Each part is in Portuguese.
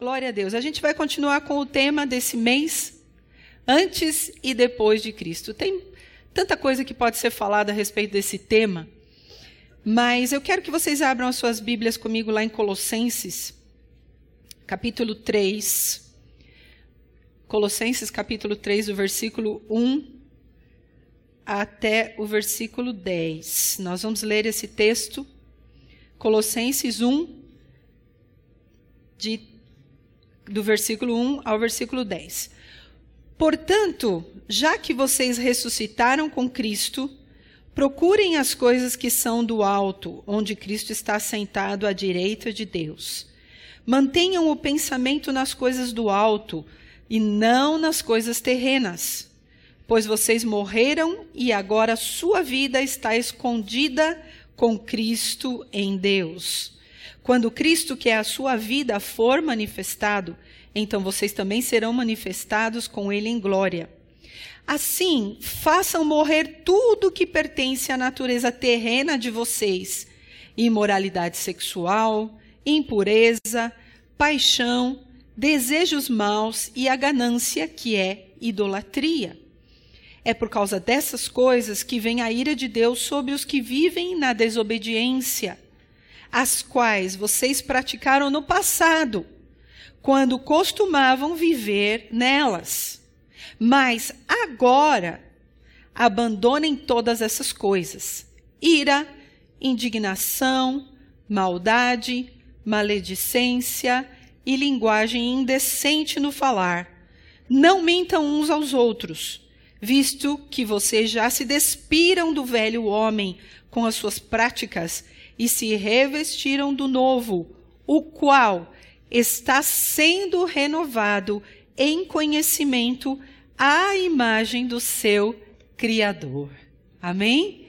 Glória a Deus. A gente vai continuar com o tema desse mês, antes e depois de Cristo. Tem tanta coisa que pode ser falada a respeito desse tema, mas eu quero que vocês abram as suas Bíblias comigo lá em Colossenses, capítulo 3. Colossenses capítulo 3, do versículo 1 até o versículo 10. Nós vamos ler esse texto, Colossenses 1, de, do versículo 1 ao versículo 10. Portanto, já que vocês ressuscitaram com Cristo, procurem as coisas que são do alto, onde Cristo está sentado à direita de Deus. Mantenham o pensamento nas coisas do alto, e não nas coisas terrenas. Pois vocês morreram e agora sua vida está escondida com Cristo em Deus. Quando Cristo, que é a sua vida, for manifestado, então vocês também serão manifestados com Ele em glória. Assim, façam morrer tudo que pertence à natureza terrena de vocês: imoralidade sexual, impureza, paixão, desejos maus e a ganância, que é idolatria. É por causa dessas coisas que vem a ira de Deus sobre os que vivem na desobediência, as quais vocês praticaram no passado, quando costumavam viver nelas. Mas agora, abandonem todas essas coisas: ira, indignação, maldade, maledicência, e linguagem indecente no falar. Não mintam uns aos outros, visto que vocês já se despiram do velho homem com as suas práticas e se revestiram do novo, o qual está sendo renovado em conhecimento à imagem do seu Criador. Amém?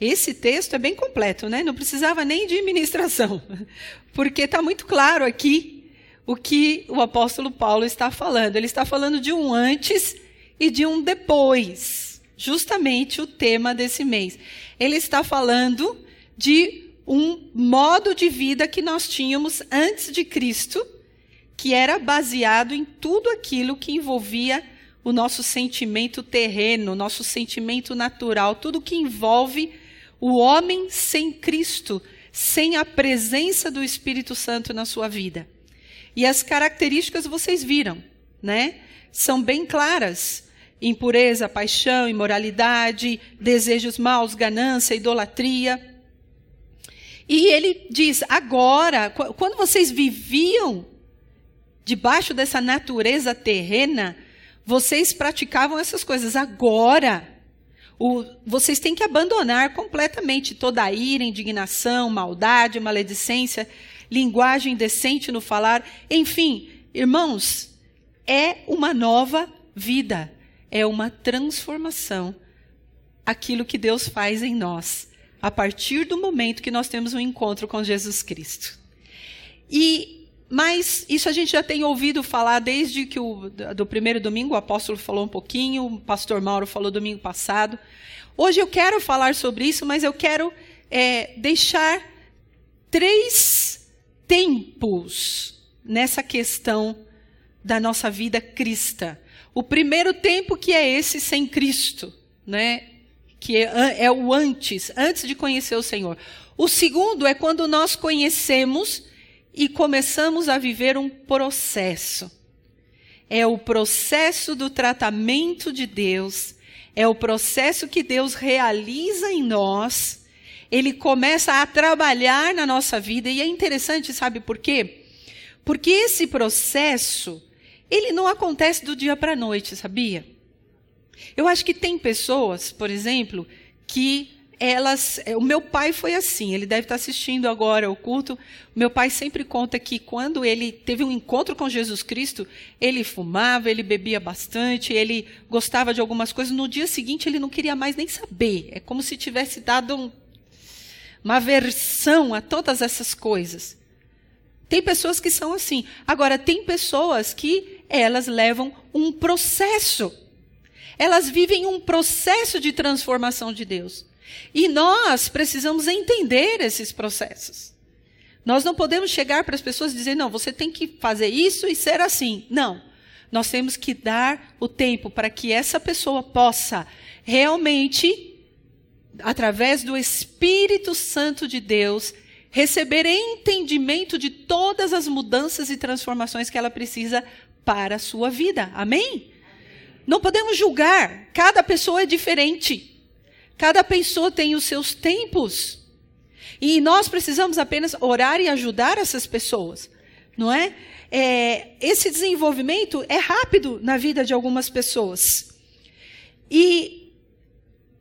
Esse texto é bem completo, né? Não precisava nem de ministração, porque está muito claro aqui o que o apóstolo Paulo está falando. Ele está falando de um antes e de um depois. Justamente o tema desse mês. Ele está falando de um modo de vida que nós tínhamos antes de Cristo, que era baseado em tudo aquilo que envolvia o nosso sentimento terreno, o nosso sentimento natural, tudo que envolve o homem sem Cristo, sem a presença do Espírito Santo na sua vida. E as características vocês viram, né? São bem claras: impureza, paixão, imoralidade, desejos maus, ganância, idolatria. E ele diz: agora, quando vocês viviam debaixo dessa natureza terrena, vocês praticavam essas coisas. Agora, o, vocês têm que abandonar completamente toda a ira, indignação, maldade, maledicência linguagem decente no falar. Enfim, irmãos, é uma nova vida, é uma transformação. Aquilo que Deus faz em nós, a partir do momento que nós temos um encontro com Jesus Cristo. E mas isso a gente já tem ouvido falar desde que o do primeiro domingo o apóstolo falou um pouquinho, o pastor Mauro falou domingo passado. Hoje eu quero falar sobre isso, mas eu quero é, deixar três tempos nessa questão da nossa vida cristã. O primeiro tempo que é esse sem Cristo, né? Que é, é o antes, antes de conhecer o Senhor. O segundo é quando nós conhecemos e começamos a viver um processo. É o processo do tratamento de Deus, é o processo que Deus realiza em nós ele começa a trabalhar na nossa vida e é interessante, sabe por quê? Porque esse processo, ele não acontece do dia para a noite, sabia? Eu acho que tem pessoas, por exemplo, que elas, é, o meu pai foi assim, ele deve estar assistindo agora o culto. Meu pai sempre conta que quando ele teve um encontro com Jesus Cristo, ele fumava, ele bebia bastante, ele gostava de algumas coisas. No dia seguinte, ele não queria mais nem saber. É como se tivesse dado um, uma aversão a todas essas coisas. Tem pessoas que são assim. Agora, tem pessoas que elas levam um processo. Elas vivem um processo de transformação de Deus. E nós precisamos entender esses processos. Nós não podemos chegar para as pessoas e dizer, não, você tem que fazer isso e ser assim. Não. Nós temos que dar o tempo para que essa pessoa possa realmente, através do Espírito Santo de Deus, receber entendimento de todas as mudanças e transformações que ela precisa para a sua vida. Amém? Não podemos julgar. Cada pessoa é diferente. Cada pessoa tem os seus tempos. E nós precisamos apenas orar e ajudar essas pessoas, não é? é? Esse desenvolvimento é rápido na vida de algumas pessoas. E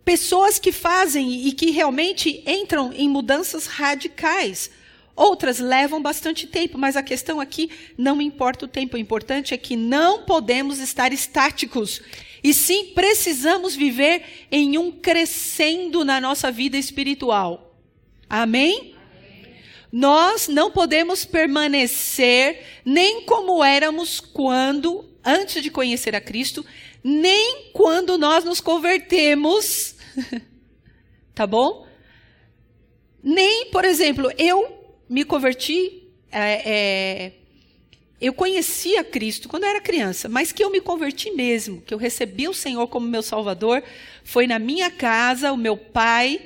pessoas que fazem e que realmente entram em mudanças radicais. Outras levam bastante tempo, mas a questão aqui não importa o tempo, o importante é que não podemos estar estáticos e sim, precisamos viver em um crescendo na nossa vida espiritual. Amém? Nós não podemos permanecer nem como éramos quando, antes de conhecer a Cristo, nem quando nós nos convertemos. tá bom? Nem, por exemplo, eu me converti é, é, eu conhecia Cristo quando eu era criança, mas que eu me converti mesmo, que eu recebi o Senhor como meu Salvador, foi na minha casa, o meu pai,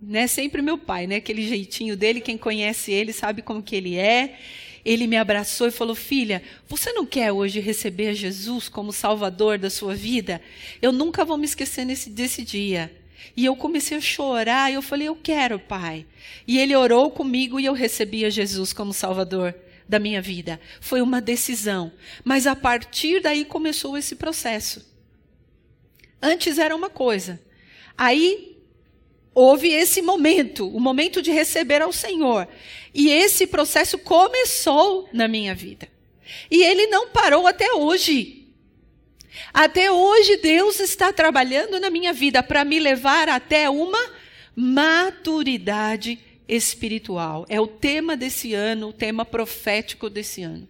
né, sempre meu pai, né, aquele jeitinho dele, quem conhece ele sabe como que ele é. Ele me abraçou e falou: "Filha, você não quer hoje receber Jesus como Salvador da sua vida? Eu nunca vou me esquecer nesse, desse dia." E eu comecei a chorar, e eu falei: "Eu quero, pai." E ele orou comigo e eu recebi a Jesus como Salvador da minha vida. Foi uma decisão. Mas a partir daí começou esse processo. Antes era uma coisa. Aí houve esse momento, o momento de receber ao Senhor. E esse processo começou na minha vida. E ele não parou até hoje. Até hoje Deus está trabalhando na minha vida para me levar até uma maturidade espiritual. É o tema desse ano, o tema profético desse ano.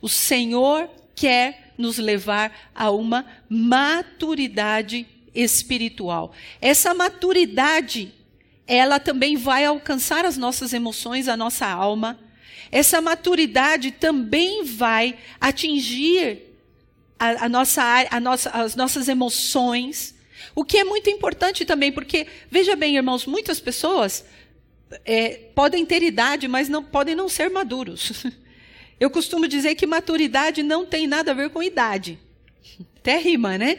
O Senhor quer nos levar a uma maturidade espiritual. Essa maturidade, ela também vai alcançar as nossas emoções, a nossa alma. Essa maturidade também vai atingir a, a nossa, a nossa, as nossas emoções. O que é muito importante também, porque, veja bem, irmãos, muitas pessoas é, podem ter idade, mas não podem não ser maduros. Eu costumo dizer que maturidade não tem nada a ver com idade. Até rima, né?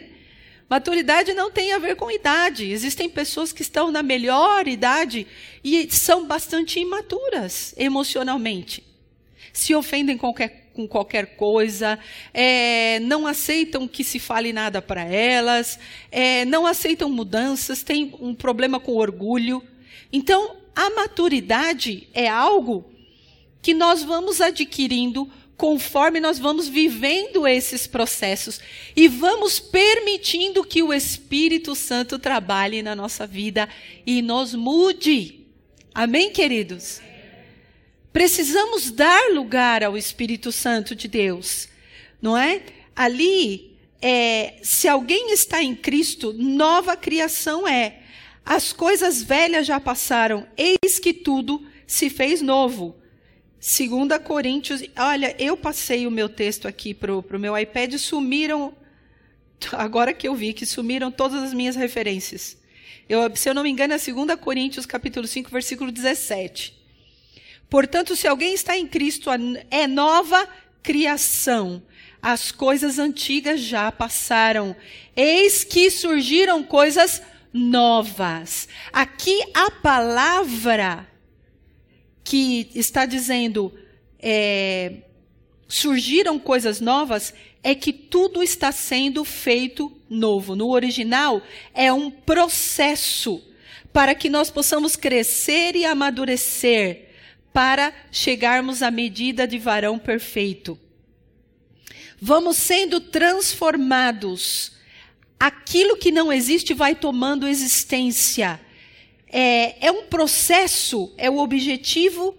Maturidade não tem a ver com idade. Existem pessoas que estão na melhor idade e são bastante imaturas emocionalmente. Se ofendem qualquer, com qualquer coisa, é, não aceitam que se fale nada para elas, é, não aceitam mudanças, têm um problema com orgulho. Então, a maturidade é algo que nós vamos adquirindo conforme nós vamos vivendo esses processos e vamos permitindo que o Espírito Santo trabalhe na nossa vida e nos mude. Amém, queridos? Precisamos dar lugar ao Espírito Santo de Deus, não é? Ali, é, se alguém está em Cristo, nova criação é. As coisas velhas já passaram, eis que tudo se fez novo. 2 Coríntios, olha, eu passei o meu texto aqui para o meu iPad e sumiram, agora que eu vi, que sumiram todas as minhas referências. Eu, se eu não me engano, é 2 Coríntios capítulo 5, versículo 17. Portanto, se alguém está em Cristo, é nova criação. As coisas antigas já passaram. Eis que surgiram coisas novas. Aqui a palavra que está dizendo é, surgiram coisas novas é que tudo está sendo feito novo. No original é um processo para que nós possamos crescer e amadurecer, para chegarmos à medida de varão perfeito. Vamos sendo transformados. Aquilo que não existe vai tomando existência. É, é um processo, é o objetivo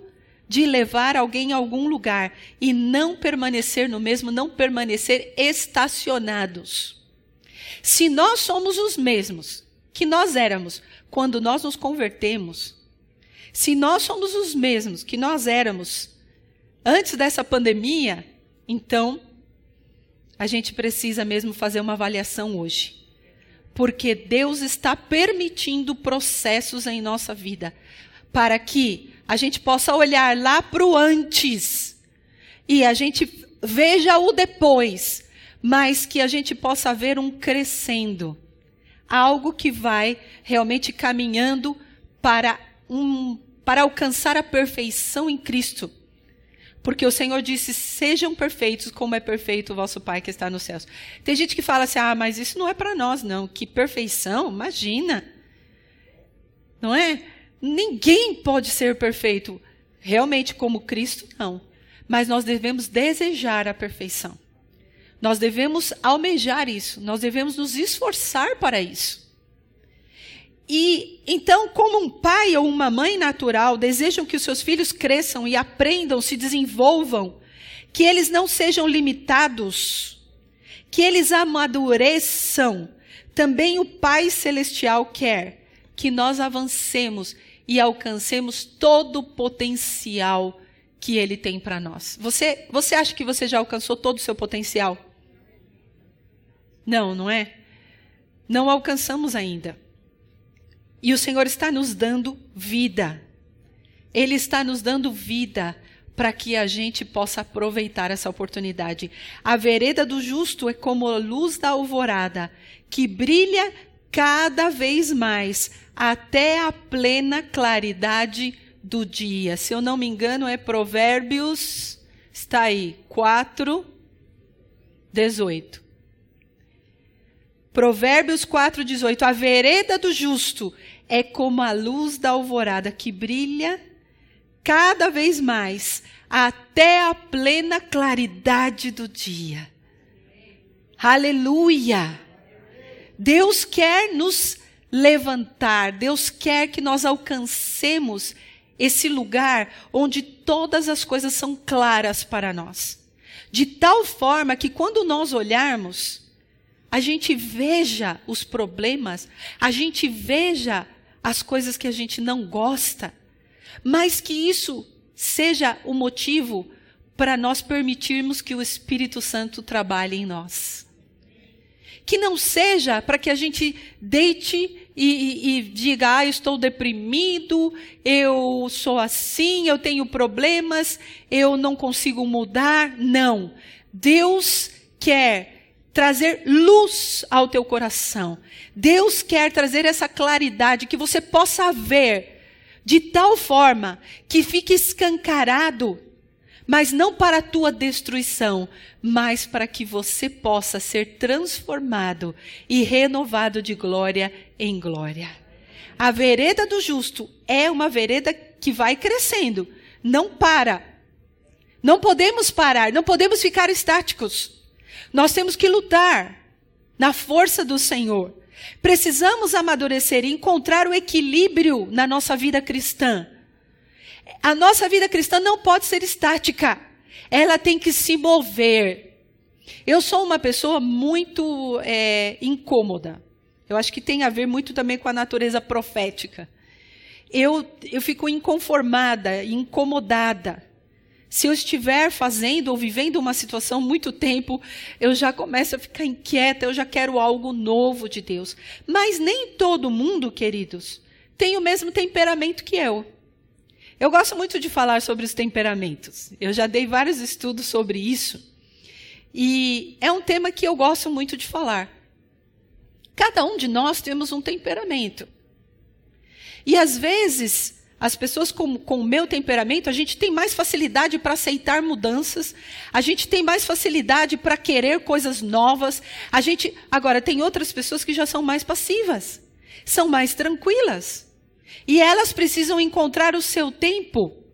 de levar alguém a algum lugar e não permanecer no mesmo, não permanecer estacionados. Se nós somos os mesmos que nós éramos quando nós nos convertemos, se nós somos os mesmos que nós éramos antes dessa pandemia, então a gente precisa mesmo fazer uma avaliação hoje. Porque Deus está permitindo processos em nossa vida para que a gente possa olhar lá para o antes e a gente veja o depois, mas que a gente possa ver um crescendo algo que vai realmente caminhando para, um, para alcançar a perfeição em Cristo. Porque o Senhor disse: sejam perfeitos como é perfeito o vosso Pai que está nos céus. Tem gente que fala assim: ah, mas isso não é para nós, não. Que perfeição, imagina. Não é? Ninguém pode ser perfeito. Realmente, como Cristo, não. Mas nós devemos desejar a perfeição. Nós devemos almejar isso, nós devemos nos esforçar para isso. E então, como um pai ou uma mãe natural desejam que os seus filhos cresçam e aprendam, se desenvolvam, que eles não sejam limitados, que eles amadureçam, também o Pai Celestial quer que nós avancemos e alcancemos todo o potencial que Ele tem para nós. Você, você acha que você já alcançou todo o seu potencial? Não, não é? Não alcançamos ainda. E o Senhor está nos dando vida. Ele está nos dando vida para que a gente possa aproveitar essa oportunidade. A vereda do justo é como a luz da alvorada, que brilha cada vez mais até a plena claridade do dia. Se eu não me engano, é Provérbios, está aí, 4, 18. Provérbios 4,18: A vereda do justo é como a luz da alvorada que brilha cada vez mais até a plena claridade do dia. Aleluia! Deus quer nos levantar, Deus quer que nós alcancemos esse lugar onde todas as coisas são claras para nós. De tal forma que quando nós olharmos, a gente veja os problemas, a gente veja as coisas que a gente não gosta, mas que isso seja o motivo para nós permitirmos que o Espírito Santo trabalhe em nós. Que não seja para que a gente deite e, e, e, diga, ah, eu estou deprimido, eu sou assim, eu tenho problemas, eu não consigo mudar. Não. Deus quer trazer luz ao teu coração. Deus quer trazer essa claridade que você possa ver de tal forma que fique escancarado, mas não para a tua destruição, mas para que você possa ser transformado e renovado de glória em glória. A vereda do justo é uma vereda que vai crescendo, não para. Não podemos parar, não podemos ficar estáticos. Nós temos que lutar na força do Senhor. Precisamos amadurecer e encontrar o equilíbrio na nossa vida cristã. A nossa vida cristã não pode ser estática. Ela tem que se mover. Eu sou uma pessoa muito é, incômoda. Eu acho que tem a ver muito também com a natureza profética. Eu, eu fico inconformada, incomodada. Se eu estiver fazendo ou vivendo uma situação muito tempo, eu já começo a ficar inquieta, eu já quero algo novo de Deus. Mas nem todo mundo, queridos, tem o mesmo temperamento que eu. Eu gosto muito de falar sobre os temperamentos. Eu já dei vários estudos sobre isso. E é um tema que eu gosto muito de falar. Cada um de nós temos um temperamento. E às vezes as pessoas com, com o meu temperamento, a gente tem mais facilidade para aceitar mudanças, a gente tem mais facilidade para querer coisas novas. A gente, agora, tem outras pessoas que já são mais passivas, são mais tranquilas. E elas precisam encontrar o seu tempo.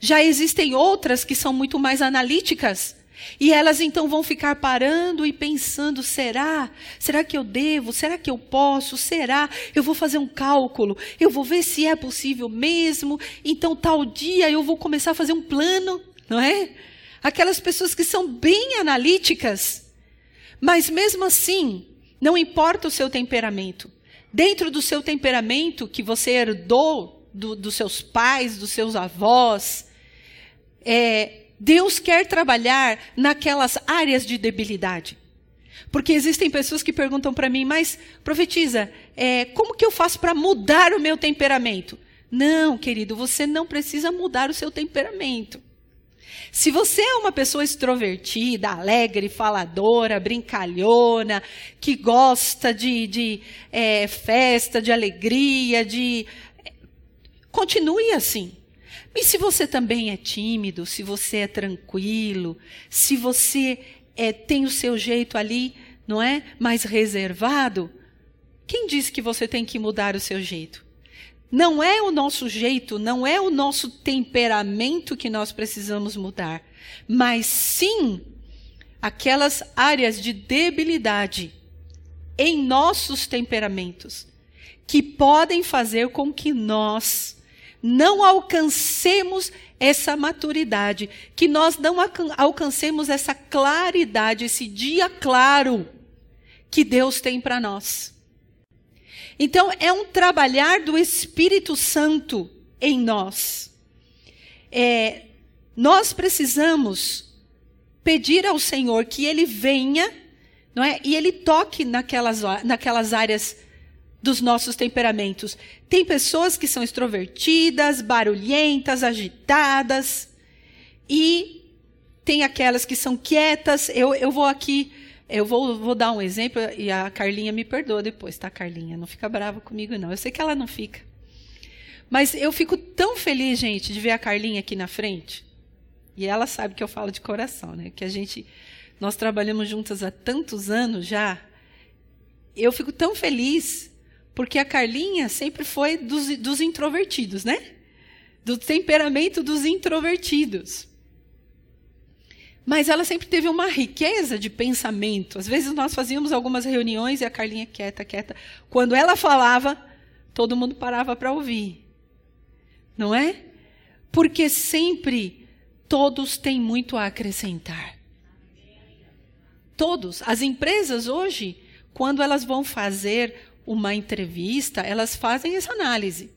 Já existem outras que são muito mais analíticas. E elas então vão ficar parando e pensando: será? Será que eu devo? Será que eu posso? Será? Eu vou fazer um cálculo, eu vou ver se é possível mesmo. Então, tal dia eu vou começar a fazer um plano, não é? Aquelas pessoas que são bem analíticas, mas mesmo assim, não importa o seu temperamento. Dentro do seu temperamento que você herdou do, dos seus pais, dos seus avós, é, Deus quer trabalhar naquelas áreas de debilidade. Porque existem pessoas que perguntam para mim, mas profetiza, é, como que eu faço para mudar o meu temperamento? Não, querido, você não precisa mudar o seu temperamento. Se você é uma pessoa extrovertida, alegre, faladora, brincalhona, que gosta de, de é, festa, de alegria, de. Continue assim. E se você também é tímido, se você é tranquilo, se você é, tem o seu jeito ali, não é? Mais reservado, quem disse que você tem que mudar o seu jeito? Não é o nosso jeito, não é o nosso temperamento que nós precisamos mudar, mas sim aquelas áreas de debilidade em nossos temperamentos que podem fazer com que nós não alcancemos essa maturidade, que nós não alcancemos essa claridade, esse dia claro que Deus tem para nós. Então, é um trabalhar do Espírito Santo em nós. É, nós precisamos pedir ao Senhor que Ele venha não é? e Ele toque naquelas, naquelas áreas dos nossos temperamentos. Tem pessoas que são extrovertidas, barulhentas, agitadas, e tem aquelas que são quietas. Eu, eu vou aqui eu vou, vou dar um exemplo e a Carlinha me perdoa depois, tá, Carlinha? Não fica brava comigo, não. Eu sei que ela não fica. Mas eu fico tão feliz, gente, de ver a Carlinha aqui na frente. E ela sabe que eu falo de coração, né? Que a gente, nós trabalhamos juntas há tantos anos já. Eu fico tão feliz porque a Carlinha sempre foi dos, dos introvertidos, né? Do temperamento dos introvertidos. Mas ela sempre teve uma riqueza de pensamento. Às vezes nós fazíamos algumas reuniões e a Carlinha quieta, quieta. Quando ela falava, todo mundo parava para ouvir. Não é? Porque sempre todos têm muito a acrescentar. Todos. As empresas hoje, quando elas vão fazer uma entrevista, elas fazem essa análise.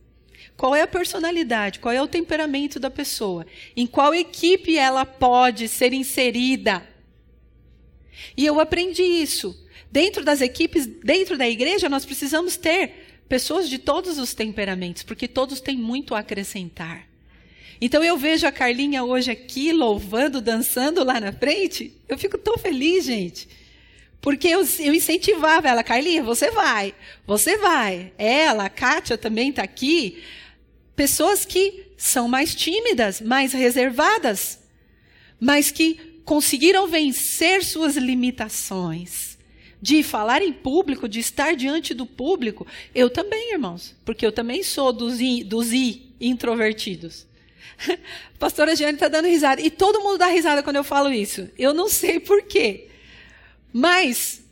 Qual é a personalidade? Qual é o temperamento da pessoa? Em qual equipe ela pode ser inserida? E eu aprendi isso. Dentro das equipes, dentro da igreja, nós precisamos ter pessoas de todos os temperamentos, porque todos têm muito a acrescentar. Então eu vejo a Carlinha hoje aqui louvando, dançando lá na frente. Eu fico tão feliz, gente. Porque eu, eu incentivava ela, Carlinha, você vai, você vai. Ela, a Kátia também está aqui. Pessoas que são mais tímidas, mais reservadas, mas que conseguiram vencer suas limitações. De falar em público, de estar diante do público. Eu também, irmãos, porque eu também sou dos, dos I, introvertidos. A pastora Giane está dando risada. E todo mundo dá risada quando eu falo isso. Eu não sei por quê. Mas,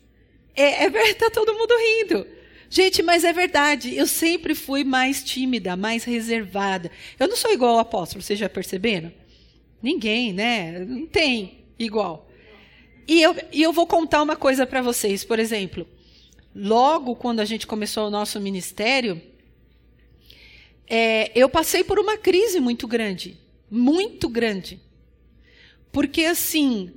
é, é tá todo mundo rindo. Gente, mas é verdade, eu sempre fui mais tímida, mais reservada. Eu não sou igual ao apóstolo, vocês já perceberam? Ninguém, né? Não tem igual. E eu, e eu vou contar uma coisa para vocês, por exemplo. Logo quando a gente começou o nosso ministério, é, eu passei por uma crise muito grande. Muito grande. Porque, assim,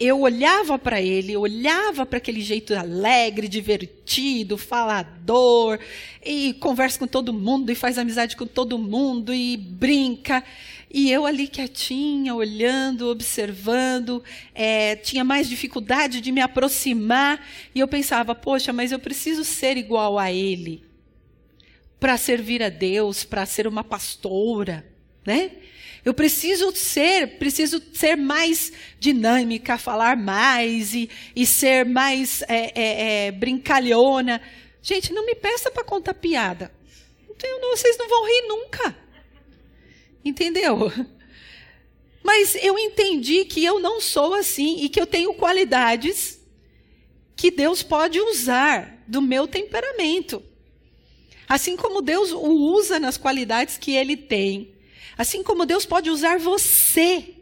eu olhava para ele, olhava para aquele jeito alegre, divertido, falador, e conversa com todo mundo, e faz amizade com todo mundo, e brinca. E eu ali quietinha, olhando, observando, é, tinha mais dificuldade de me aproximar, e eu pensava, poxa, mas eu preciso ser igual a ele para servir a Deus, para ser uma pastora, né? Eu preciso ser, preciso ser mais dinâmica, falar mais e, e ser mais é, é, é, brincalhona. Gente, não me peça para contar piada. então vocês não vão rir nunca. Entendeu? Mas eu entendi que eu não sou assim e que eu tenho qualidades que Deus pode usar do meu temperamento. Assim como Deus o usa nas qualidades que ele tem. Assim como Deus pode usar você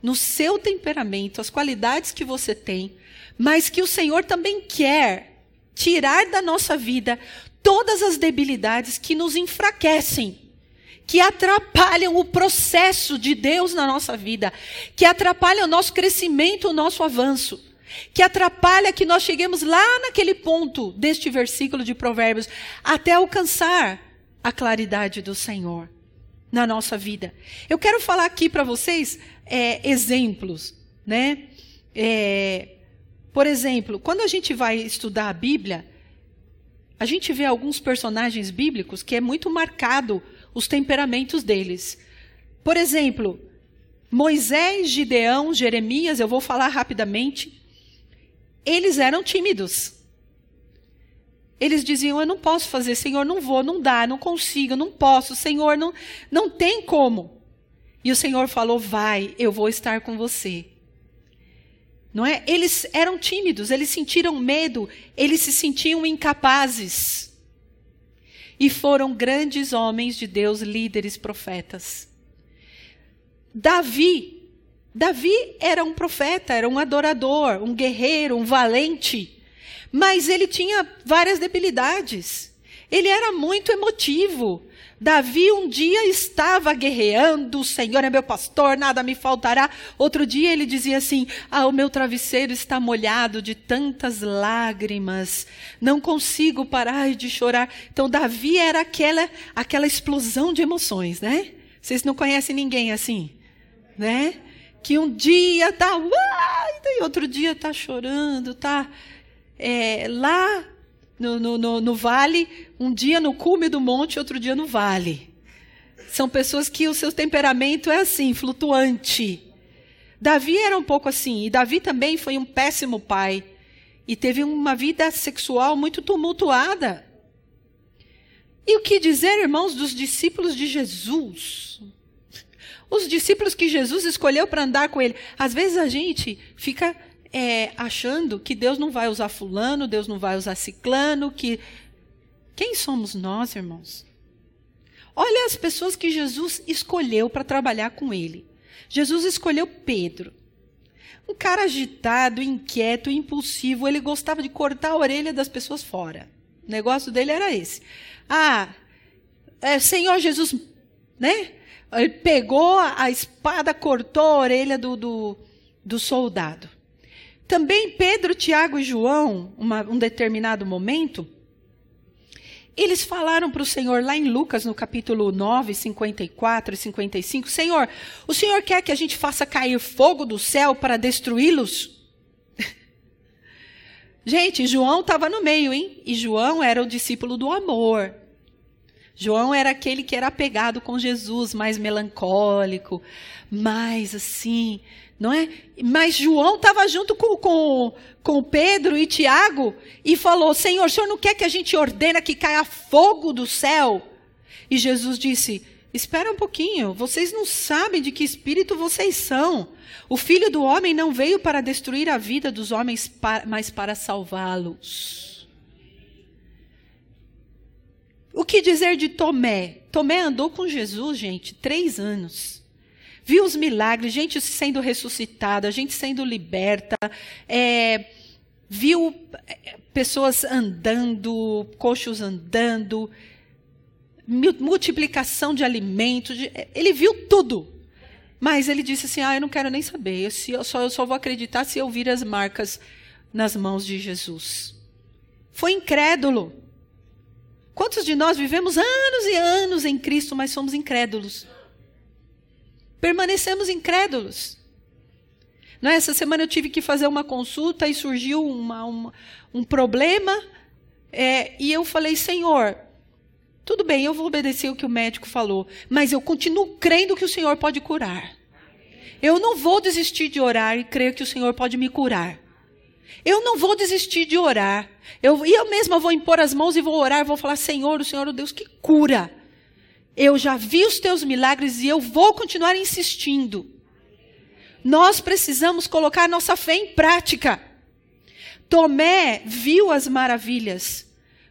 no seu temperamento, as qualidades que você tem, mas que o Senhor também quer tirar da nossa vida todas as debilidades que nos enfraquecem que atrapalham o processo de Deus na nossa vida, que atrapalham o nosso crescimento, o nosso avanço, que atrapalha que nós cheguemos lá naquele ponto deste versículo de Provérbios, até alcançar a claridade do Senhor na nossa vida. Eu quero falar aqui para vocês é, exemplos, né? É, por exemplo, quando a gente vai estudar a Bíblia, a gente vê alguns personagens bíblicos que é muito marcado os temperamentos deles. Por exemplo, Moisés, Gideão, Jeremias, eu vou falar rapidamente. Eles eram tímidos. Eles diziam: Eu não posso fazer, Senhor, não vou, não dá, não consigo, não posso, Senhor, não, não tem como. E o Senhor falou: Vai, eu vou estar com você. Não é? Eles eram tímidos, eles sentiram medo, eles se sentiam incapazes e foram grandes homens de Deus, líderes, profetas. Davi, Davi era um profeta, era um adorador, um guerreiro, um valente, mas ele tinha várias debilidades. Ele era muito emotivo, Davi um dia estava guerreando, o Senhor é meu pastor, nada me faltará. Outro dia ele dizia assim: Ah, o meu travesseiro está molhado de tantas lágrimas, não consigo parar de chorar. Então, Davi era aquela, aquela explosão de emoções, né? Vocês não conhecem ninguém assim, né? Que um dia está, e outro dia está chorando, está é, lá no, no, no, no vale, um dia no cume do monte, outro dia no vale. São pessoas que o seu temperamento é assim, flutuante. Davi era um pouco assim, e Davi também foi um péssimo pai. E teve uma vida sexual muito tumultuada. E o que dizer, irmãos, dos discípulos de Jesus? Os discípulos que Jesus escolheu para andar com ele. Às vezes a gente fica é, achando que Deus não vai usar fulano, Deus não vai usar ciclano, que quem somos nós, irmãos? Olha as pessoas que Jesus escolheu para trabalhar com ele. Jesus escolheu Pedro. Um cara agitado, inquieto, impulsivo, ele gostava de cortar a orelha das pessoas fora. O negócio dele era esse. Ah, é, Senhor Jesus, né? Ele pegou a espada, cortou a orelha do, do, do soldado. Também Pedro, Tiago e João, uma, um determinado momento, eles falaram para o Senhor lá em Lucas, no capítulo 9, 54 e 55, Senhor, o Senhor quer que a gente faça cair fogo do céu para destruí-los? gente, João estava no meio, hein? E João era o discípulo do amor. João era aquele que era apegado com Jesus, mais melancólico, mais assim, não é? Mas João estava junto com, com, com Pedro e Tiago e falou: Senhor, o senhor não quer que a gente ordena que caia fogo do céu? E Jesus disse: Espera um pouquinho, vocês não sabem de que espírito vocês são. O filho do homem não veio para destruir a vida dos homens, mas para salvá-los. O que dizer de Tomé? Tomé andou com Jesus, gente, três anos viu os milagres, gente sendo ressuscitada, gente sendo liberta, é, viu é, pessoas andando, coxos andando, multiplicação de alimentos, ele viu tudo. Mas ele disse assim: Ah, eu não quero nem saber, eu só, eu só vou acreditar se eu vir as marcas nas mãos de Jesus. Foi incrédulo. Quantos de nós vivemos anos e anos em Cristo, mas somos incrédulos? Permanecemos incrédulos. É? Essa semana eu tive que fazer uma consulta e surgiu uma, uma, um problema. É, e eu falei, Senhor, tudo bem, eu vou obedecer o que o médico falou, mas eu continuo crendo que o Senhor pode curar. Eu não vou desistir de orar e crer que o Senhor pode me curar. Eu não vou desistir de orar. Eu, eu mesma vou impor as mãos e vou orar, vou falar: Senhor, o Senhor, o Deus que cura. Eu já vi os teus milagres e eu vou continuar insistindo. Nós precisamos colocar nossa fé em prática. Tomé viu as maravilhas,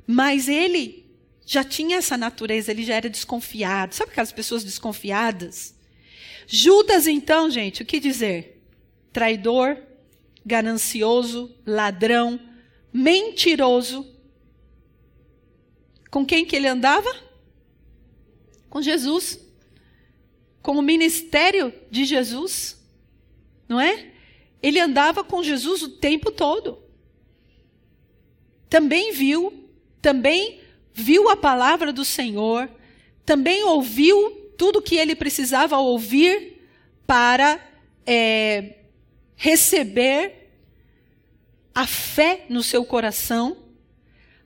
mas ele já tinha essa natureza, ele já era desconfiado. Sabe aquelas pessoas desconfiadas? Judas, então, gente, o que dizer? Traidor, ganancioso, ladrão, mentiroso. Com quem que ele andava? Com Jesus. Com o ministério de Jesus. Não é? Ele andava com Jesus o tempo todo. Também viu, também viu a palavra do Senhor, também ouviu tudo que ele precisava ouvir para é, receber a fé no seu coração,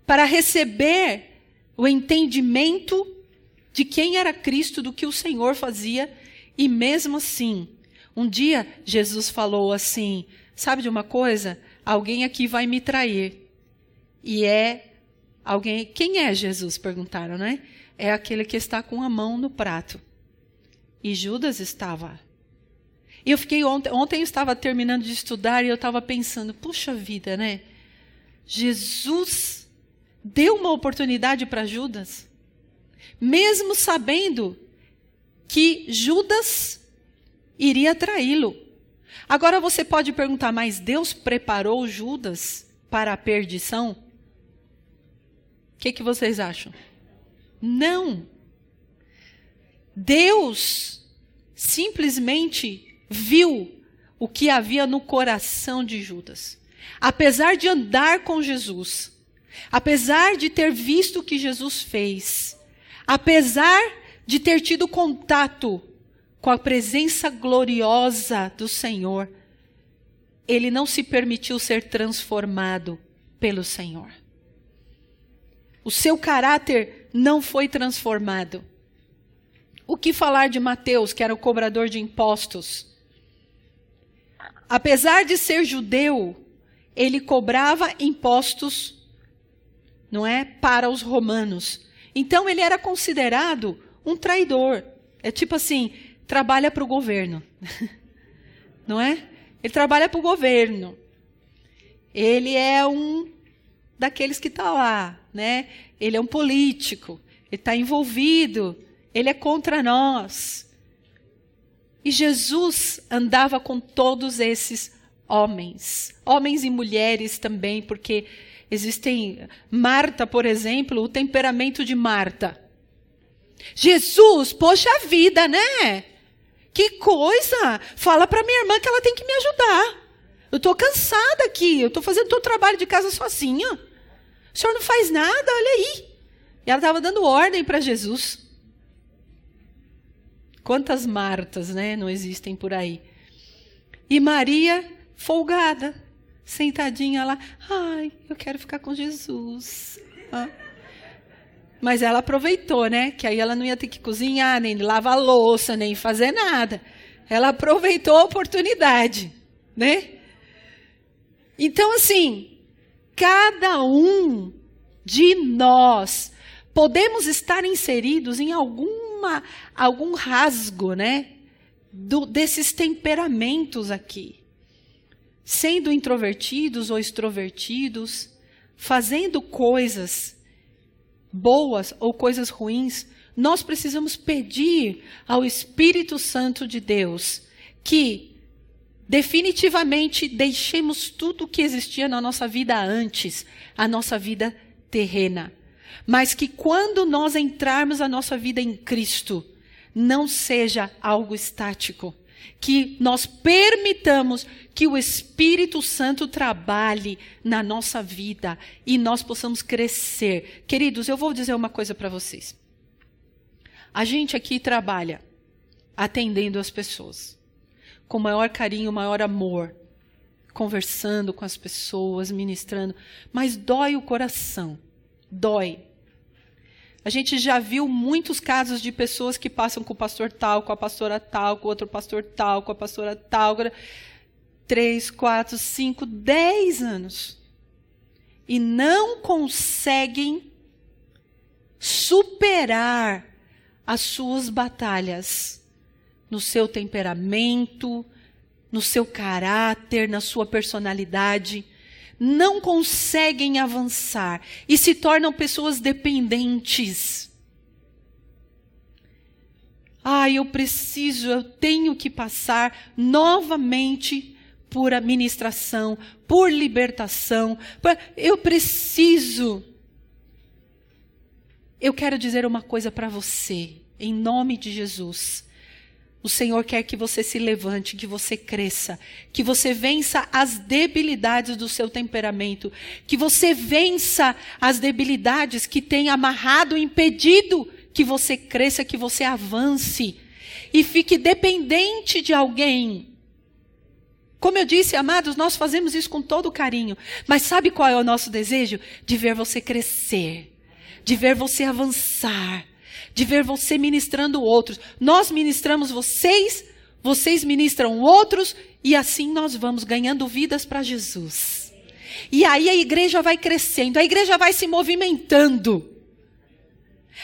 para receber o entendimento de quem era Cristo, do que o Senhor fazia, e mesmo assim, um dia Jesus falou assim: sabe de uma coisa? Alguém aqui vai me trair. E é alguém. Quem é Jesus? Perguntaram, né? É aquele que está com a mão no prato. E Judas estava. E eu fiquei ontem, ontem eu estava terminando de estudar e eu estava pensando, puxa vida, né? Jesus deu uma oportunidade para Judas, mesmo sabendo que Judas iria traí-lo. Agora você pode perguntar, mas Deus preparou Judas para a perdição? O que, que vocês acham? Não. Deus simplesmente viu o que havia no coração de Judas. Apesar de andar com Jesus, apesar de ter visto o que Jesus fez, apesar de ter tido contato com a presença gloriosa do Senhor, ele não se permitiu ser transformado pelo Senhor. O seu caráter não foi transformado. O que falar de Mateus, que era o cobrador de impostos? apesar de ser judeu, ele cobrava impostos, não é, para os romanos. Então ele era considerado um traidor. É tipo assim, trabalha para o governo. não é? Ele trabalha para o governo. Ele é um daqueles que está lá, né? Ele é um político. Ele está envolvido. Ele é contra nós. E Jesus andava com todos esses homens, homens e mulheres também, porque existem Marta, por exemplo, o temperamento de Marta. Jesus, poxa vida, né? Que coisa! Fala para minha irmã que ela tem que me ajudar. Eu estou cansada aqui, eu estou fazendo todo o trabalho de casa sozinha. O senhor não faz nada, olha aí. E ela estava dando ordem para Jesus. Quantas Martas, né, não existem por aí? E Maria, folgada, sentadinha lá, ai, eu quero ficar com Jesus. Ah. Mas ela aproveitou, né? Que aí ela não ia ter que cozinhar, nem lavar louça, nem fazer nada. Ela aproveitou a oportunidade, né? Então, assim, cada um de nós podemos estar inseridos em algum alguma, algum rasgo, né? Do, desses temperamentos aqui. Sendo introvertidos ou extrovertidos, fazendo coisas boas ou coisas ruins, nós precisamos pedir ao Espírito Santo de Deus que definitivamente deixemos tudo o que existia na nossa vida antes, a nossa vida terrena mas que quando nós entrarmos a nossa vida em Cristo, não seja algo estático. Que nós permitamos que o Espírito Santo trabalhe na nossa vida e nós possamos crescer. Queridos, eu vou dizer uma coisa para vocês. A gente aqui trabalha atendendo as pessoas com maior carinho, maior amor, conversando com as pessoas, ministrando, mas dói o coração. Dói. A gente já viu muitos casos de pessoas que passam com o pastor tal, com a pastora tal, com outro pastor tal, com a pastora tal. três, quatro, cinco, dez anos e não conseguem superar as suas batalhas no seu temperamento, no seu caráter, na sua personalidade, não conseguem avançar e se tornam pessoas dependentes. Ah, eu preciso, eu tenho que passar novamente por administração, por libertação. Por... Eu preciso. Eu quero dizer uma coisa para você, em nome de Jesus. O Senhor quer que você se levante, que você cresça, que você vença as debilidades do seu temperamento, que você vença as debilidades que têm amarrado, impedido que você cresça, que você avance e fique dependente de alguém. Como eu disse, amados, nós fazemos isso com todo carinho, mas sabe qual é o nosso desejo? De ver você crescer, de ver você avançar de ver você ministrando outros. Nós ministramos vocês, vocês ministram outros, e assim nós vamos ganhando vidas para Jesus. E aí a igreja vai crescendo, a igreja vai se movimentando.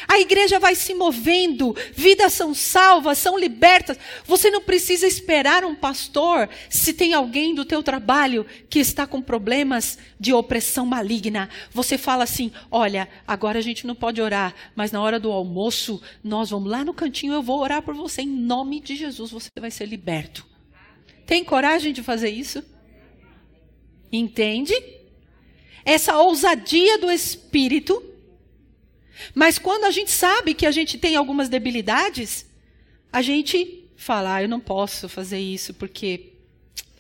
A igreja vai se movendo, vidas são salvas, são libertas. Você não precisa esperar um pastor se tem alguém do teu trabalho que está com problemas de opressão maligna. Você fala assim: "Olha, agora a gente não pode orar, mas na hora do almoço nós vamos lá no cantinho, eu vou orar por você em nome de Jesus, você vai ser liberto". Tem coragem de fazer isso? Entende? Essa ousadia do espírito mas quando a gente sabe que a gente tem algumas debilidades, a gente fala: ah, eu não posso fazer isso porque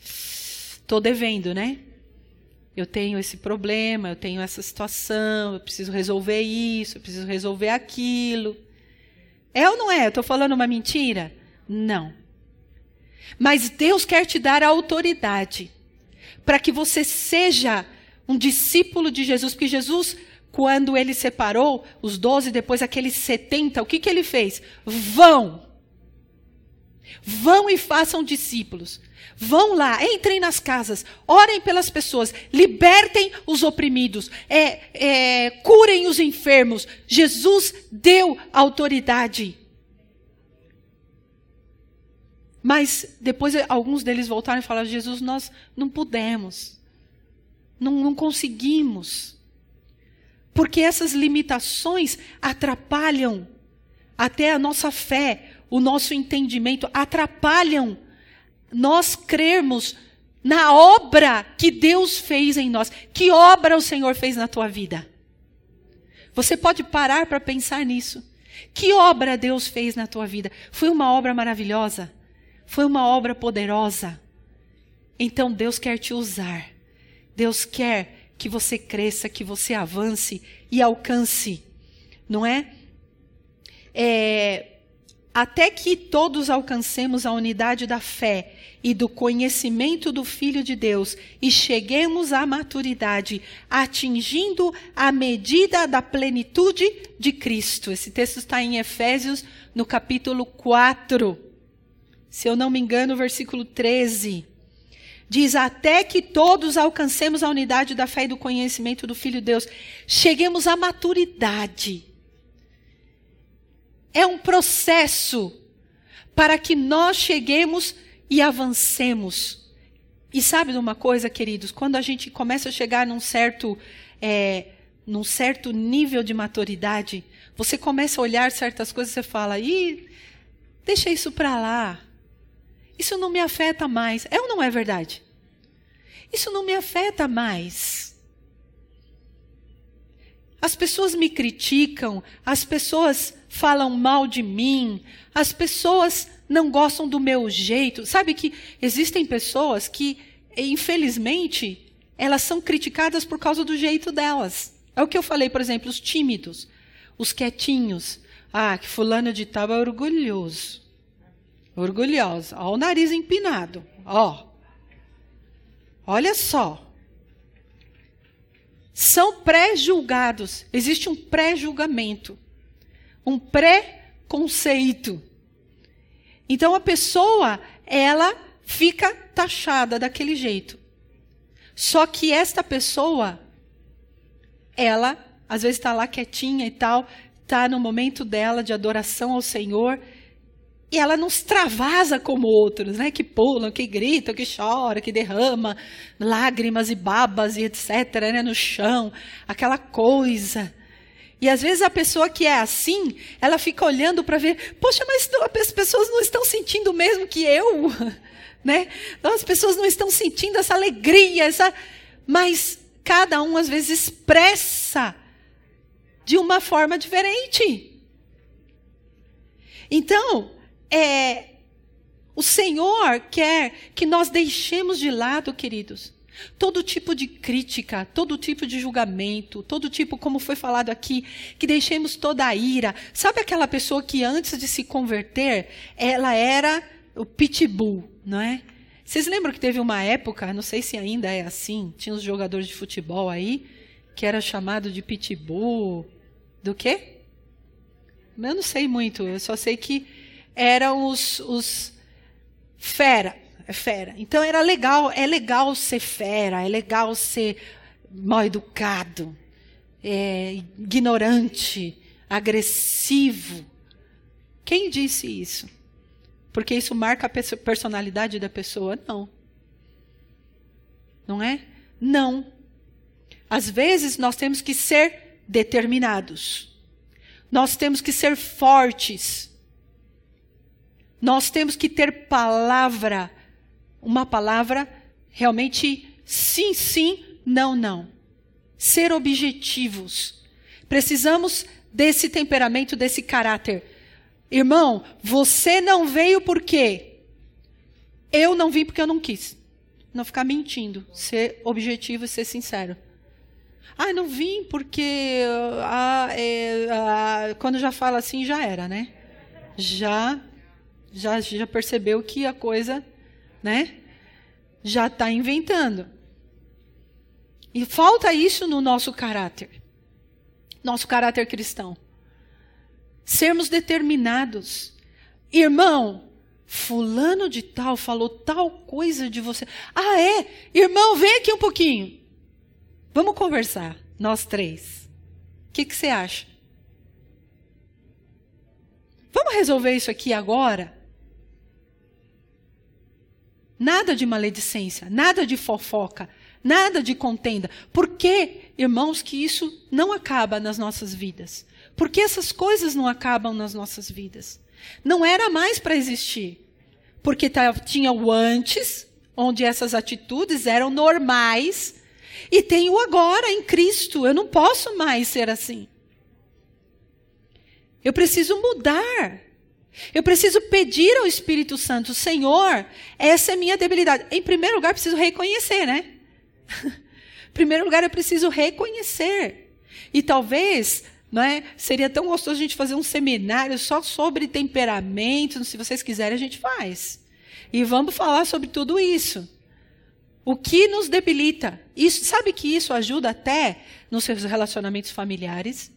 estou devendo, né? Eu tenho esse problema, eu tenho essa situação, eu preciso resolver isso, eu preciso resolver aquilo. É ou não é? Eu estou falando uma mentira? Não. Mas Deus quer te dar a autoridade para que você seja um discípulo de Jesus, porque Jesus quando ele separou os doze, depois aqueles setenta, o que, que ele fez? Vão. Vão e façam discípulos. Vão lá, entrem nas casas, orem pelas pessoas, libertem os oprimidos, é, é, curem os enfermos. Jesus deu autoridade. Mas depois alguns deles voltaram e falaram: Jesus, nós não pudemos, não, não conseguimos. Porque essas limitações atrapalham até a nossa fé, o nosso entendimento, atrapalham nós crermos na obra que Deus fez em nós. Que obra o Senhor fez na tua vida? Você pode parar para pensar nisso. Que obra Deus fez na tua vida? Foi uma obra maravilhosa? Foi uma obra poderosa? Então Deus quer te usar. Deus quer que você cresça, que você avance e alcance, não é? é até que todos alcancemos a unidade da fé e do conhecimento do Filho de Deus e cheguemos à maturidade, atingindo a medida da plenitude de Cristo. Esse texto está em Efésios, no capítulo 4. Se eu não me engano, versículo 13 diz: até que todos alcancemos a unidade da fé e do conhecimento do Filho de Deus, cheguemos à maturidade. É um processo para que nós cheguemos e avancemos. E sabe de uma coisa, queridos? Quando a gente começa a chegar num certo, é, num certo nível de maturidade, você começa a olhar certas coisas e fala: ih, deixa isso para lá. Isso não me afeta mais. É ou não é verdade? Isso não me afeta mais. As pessoas me criticam, as pessoas falam mal de mim, as pessoas não gostam do meu jeito. Sabe que existem pessoas que, infelizmente, elas são criticadas por causa do jeito delas. É o que eu falei, por exemplo, os tímidos, os quietinhos. Ah, que fulano de tal é orgulhoso. Orgulhosa. Ó, o nariz empinado. Ó. Olha só. São pré-julgados. Existe um pré-julgamento. Um pré-conceito. Então a pessoa, ela fica taxada daquele jeito. Só que esta pessoa, ela, às vezes está lá quietinha e tal, está no momento dela de adoração ao Senhor, e ela não extravasa como outros, né? Que pulam, que gritam, que choram, que derrama lágrimas e babas e etc. Né? no chão, aquela coisa. E às vezes a pessoa que é assim, ela fica olhando para ver, poxa, mas as pessoas não estão sentindo o mesmo que eu, né? As pessoas não estão sentindo essa alegria, essa, mas cada um às vezes expressa de uma forma diferente. Então, é, o Senhor quer que nós deixemos de lado, queridos, todo tipo de crítica, todo tipo de julgamento, todo tipo, como foi falado aqui, que deixemos toda a ira. Sabe aquela pessoa que antes de se converter, ela era o pitbull, não é? Vocês lembram que teve uma época, não sei se ainda é assim, tinha os jogadores de futebol aí, que era chamado de pitbull, do quê? Eu não sei muito, eu só sei que eram os, os fera, é fera. Então era legal, é legal ser fera, é legal ser mal educado, é, ignorante, agressivo. Quem disse isso? Porque isso marca a personalidade da pessoa? Não. Não é? Não. Às vezes nós temos que ser determinados. Nós temos que ser fortes. Nós temos que ter palavra, uma palavra realmente sim, sim, não, não. Ser objetivos. Precisamos desse temperamento, desse caráter. Irmão, você não veio por quê? Eu não vim porque eu não quis. Não ficar mentindo, ser objetivo e ser sincero. Ah, não vim porque ah, é, ah, quando já fala assim já era, né? Já já, já percebeu que a coisa, né? Já está inventando. E falta isso no nosso caráter. Nosso caráter cristão. Sermos determinados. Irmão, fulano de tal falou tal coisa de você. Ah, é? Irmão, vem aqui um pouquinho. Vamos conversar, nós três. O que, que você acha? Vamos resolver isso aqui agora? Nada de maledicência, nada de fofoca, nada de contenda. Por que, irmãos, que isso não acaba nas nossas vidas? Por que essas coisas não acabam nas nossas vidas? Não era mais para existir. Porque tinha o antes, onde essas atitudes eram normais, e tem o agora em Cristo. Eu não posso mais ser assim. Eu preciso mudar. Eu preciso pedir ao Espírito Santo, Senhor, essa é minha debilidade. Em primeiro lugar, preciso reconhecer, né? em primeiro lugar, eu preciso reconhecer. E talvez, não é? Seria tão gostoso a gente fazer um seminário só sobre temperamento, se vocês quiserem, a gente faz. E vamos falar sobre tudo isso. O que nos debilita? Isso, sabe que isso ajuda até nos seus relacionamentos familiares?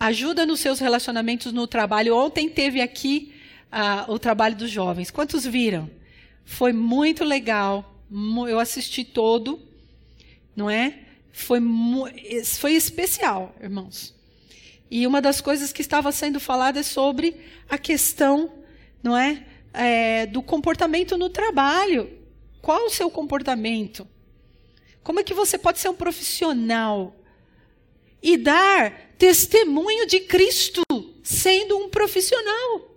Ajuda nos seus relacionamentos no trabalho. Ontem teve aqui uh, o trabalho dos jovens. Quantos viram? Foi muito legal. Eu assisti todo, não é? Foi, foi especial, irmãos. E uma das coisas que estava sendo falada é sobre a questão, não é, é do comportamento no trabalho. Qual o seu comportamento? Como é que você pode ser um profissional e dar testemunho de Cristo, sendo um profissional.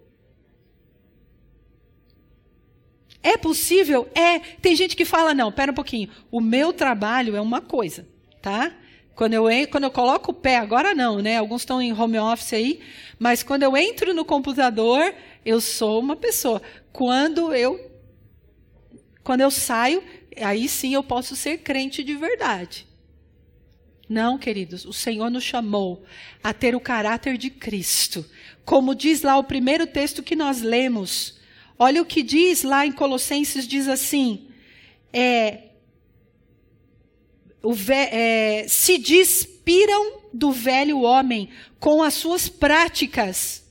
É possível? É. Tem gente que fala, não, pera um pouquinho. O meu trabalho é uma coisa, tá? Quando eu, quando eu coloco o pé, agora não, né? Alguns estão em home office aí, mas quando eu entro no computador, eu sou uma pessoa. Quando eu quando eu saio, aí sim eu posso ser crente de verdade. Não, queridos, o Senhor nos chamou a ter o caráter de Cristo. Como diz lá o primeiro texto que nós lemos. Olha o que diz lá em Colossenses: diz assim: é, é, se despiram do velho homem com as suas práticas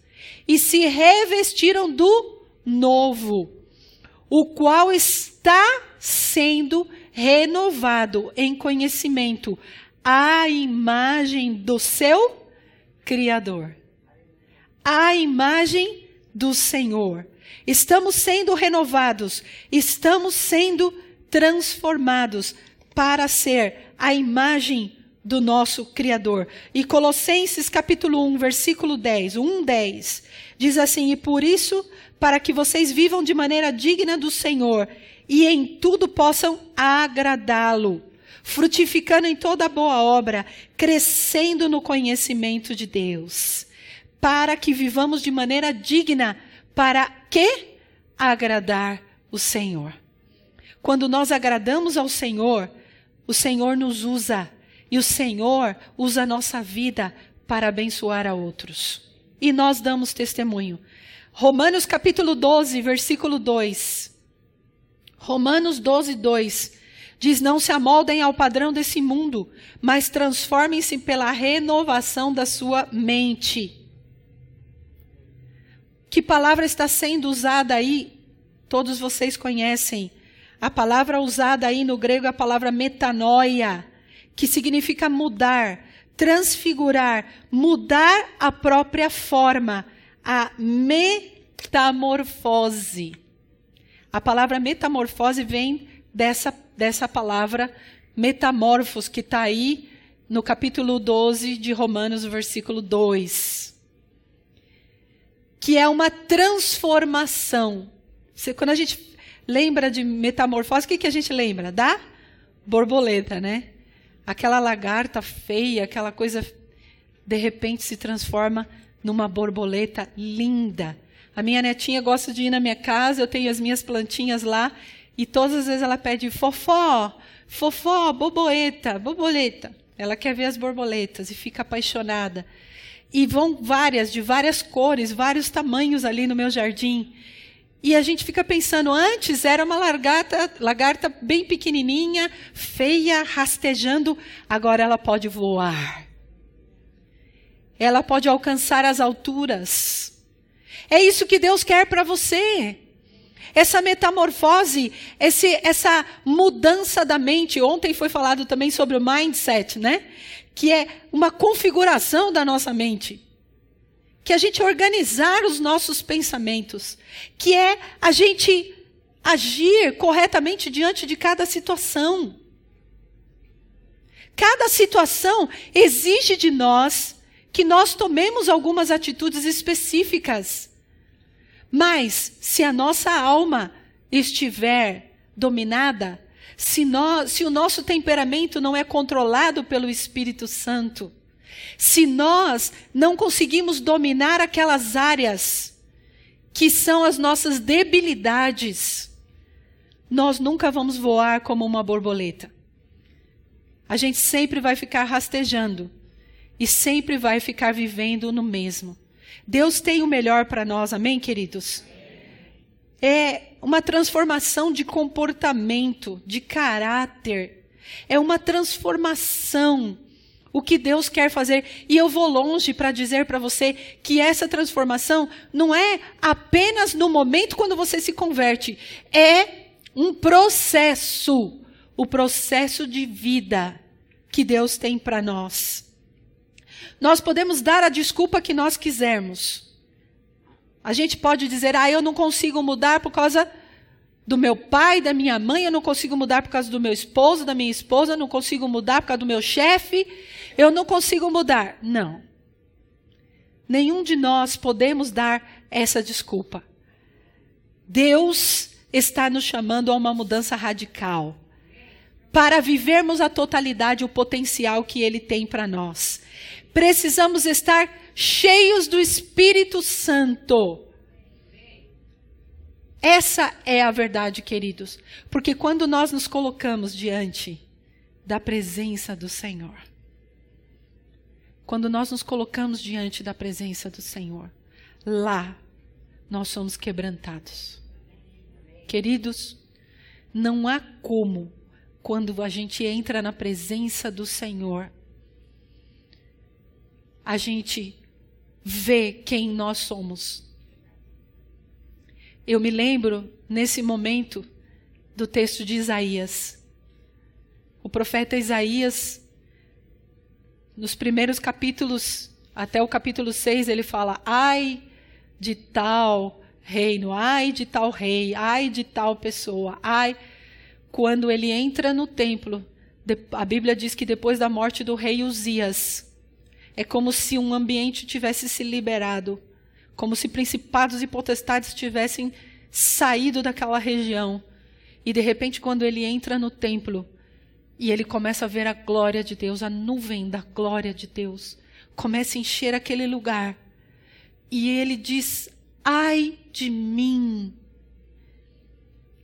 e se revestiram do novo, o qual está sendo renovado em conhecimento à imagem do seu Criador. À imagem do Senhor. Estamos sendo renovados, estamos sendo transformados para ser a imagem do nosso Criador. E Colossenses capítulo 1, versículo 10, 1, 10, diz assim: E por isso, para que vocês vivam de maneira digna do Senhor e em tudo possam agradá-lo, frutificando em toda boa obra, crescendo no conhecimento de Deus, para que vivamos de maneira digna, para que agradar o Senhor. Quando nós agradamos ao Senhor, o Senhor nos usa e o Senhor usa a nossa vida para abençoar a outros. E nós damos testemunho. Romanos capítulo 12, versículo 2. Romanos 12, 2. Diz: Não se amoldem ao padrão desse mundo, mas transformem-se pela renovação da sua mente. Que palavra está sendo usada aí? Todos vocês conhecem. A palavra usada aí no grego é a palavra metanoia que significa mudar, transfigurar, mudar a própria forma, a metamorfose. A palavra metamorfose vem dessa, dessa palavra metamorfos, que está aí no capítulo 12 de Romanos, versículo 2. Que é uma transformação. Quando a gente lembra de metamorfose, o que, que a gente lembra? Da borboleta, né? aquela lagarta feia, aquela coisa, de repente se transforma numa borboleta linda. A minha netinha gosta de ir na minha casa, eu tenho as minhas plantinhas lá, e todas as vezes ela pede fofó, fofó, borboleta, borboleta. Ela quer ver as borboletas e fica apaixonada. E vão várias, de várias cores, vários tamanhos ali no meu jardim. E a gente fica pensando, antes era uma lagarta, lagarta bem pequenininha, feia, rastejando, agora ela pode voar. Ela pode alcançar as alturas. É isso que Deus quer para você. Essa metamorfose, esse, essa mudança da mente. Ontem foi falado também sobre o mindset, né? Que é uma configuração da nossa mente que a gente organizar os nossos pensamentos, que é a gente agir corretamente diante de cada situação. Cada situação exige de nós que nós tomemos algumas atitudes específicas. Mas, se a nossa alma estiver dominada, se, nós, se o nosso temperamento não é controlado pelo Espírito Santo, se nós não conseguimos dominar aquelas áreas que são as nossas debilidades, nós nunca vamos voar como uma borboleta. A gente sempre vai ficar rastejando e sempre vai ficar vivendo no mesmo. Deus tem o melhor para nós, amém, queridos? É uma transformação de comportamento, de caráter. É uma transformação o que Deus quer fazer. E eu vou longe para dizer para você que essa transformação não é apenas no momento quando você se converte, é um processo o processo de vida que Deus tem para nós. Nós podemos dar a desculpa que nós quisermos. A gente pode dizer, ah, eu não consigo mudar por causa do meu pai, da minha mãe, eu não consigo mudar por causa do meu esposo, da minha esposa, eu não consigo mudar por causa do meu chefe, eu não consigo mudar. Não. Nenhum de nós podemos dar essa desculpa. Deus está nos chamando a uma mudança radical. Para vivermos a totalidade, o potencial que Ele tem para nós. Precisamos estar cheios do Espírito Santo. Essa é a verdade, queridos. Porque quando nós nos colocamos diante da presença do Senhor, quando nós nos colocamos diante da presença do Senhor, lá nós somos quebrantados. Queridos, não há como, quando a gente entra na presença do Senhor, a gente vê quem nós somos. eu me lembro, nesse momento, do texto de Isaías. O profeta Isaías, nos primeiros capítulos, até o capítulo 6, ele fala: ai de tal reino, ai de tal rei, ai de tal pessoa, ai. Quando ele entra no templo, a Bíblia diz que depois da morte do rei Uzias, é como se um ambiente tivesse se liberado, como se principados e potestades tivessem saído daquela região. E de repente, quando ele entra no templo e ele começa a ver a glória de Deus, a nuvem da glória de Deus, começa a encher aquele lugar. E ele diz: Ai de mim,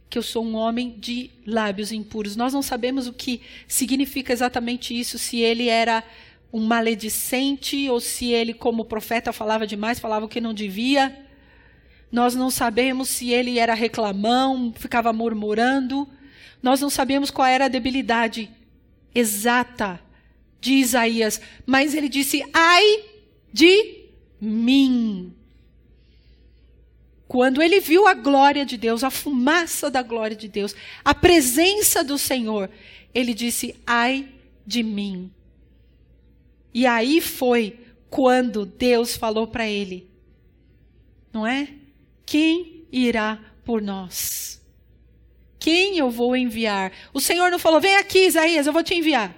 que eu sou um homem de lábios impuros. Nós não sabemos o que significa exatamente isso, se ele era um maledicente ou se ele, como profeta, falava demais, falava o que não devia. Nós não sabemos se ele era reclamão, ficava murmurando. Nós não sabemos qual era a debilidade exata de Isaías, mas ele disse: Ai de mim. Quando ele viu a glória de Deus, a fumaça da glória de Deus, a presença do Senhor, ele disse: Ai de mim. E aí foi quando Deus falou para ele: Não é? Quem irá por nós? Quem eu vou enviar? O Senhor não falou: Vem aqui, Isaías, eu vou te enviar.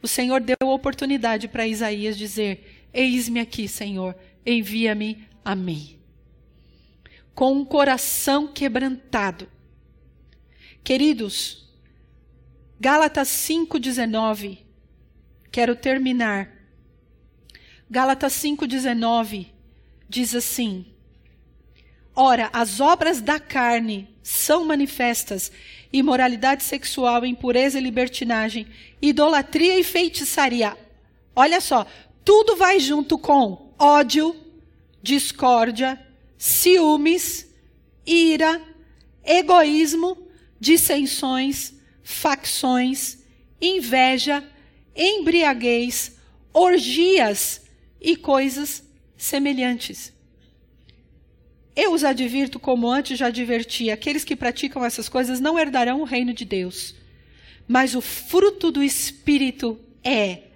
O Senhor deu oportunidade para Isaías dizer: Eis-me aqui, Senhor, envia-me a mim com um coração quebrantado. Queridos, Gálatas 5,19, quero terminar. Gálatas 5,19 diz assim: Ora, as obras da carne são manifestas: imoralidade sexual, impureza e libertinagem, idolatria e feitiçaria. Olha só, tudo vai junto com ódio, discórdia, ciúmes, ira, egoísmo, dissensões, facções, inveja, embriaguez, orgias e coisas semelhantes. Eu os advirto, como antes já adverti: aqueles que praticam essas coisas não herdarão o reino de Deus. Mas o fruto do Espírito é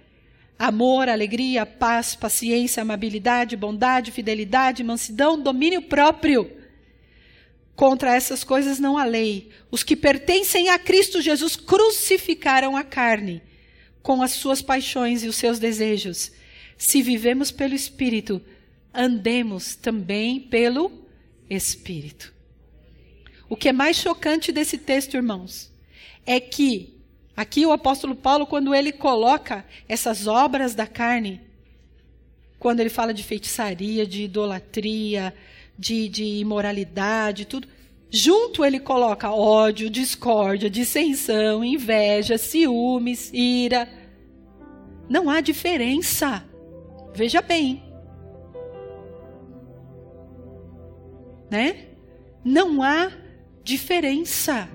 Amor, alegria, paz, paciência, amabilidade, bondade, fidelidade, mansidão, domínio próprio. Contra essas coisas não há lei. Os que pertencem a Cristo Jesus crucificaram a carne com as suas paixões e os seus desejos. Se vivemos pelo Espírito, andemos também pelo Espírito. O que é mais chocante desse texto, irmãos, é que Aqui o apóstolo Paulo, quando ele coloca essas obras da carne, quando ele fala de feitiçaria, de idolatria, de, de imoralidade, tudo, junto ele coloca ódio, discórdia, dissensão, inveja, ciúmes, ira. Não há diferença. Veja bem. Né? Não há diferença.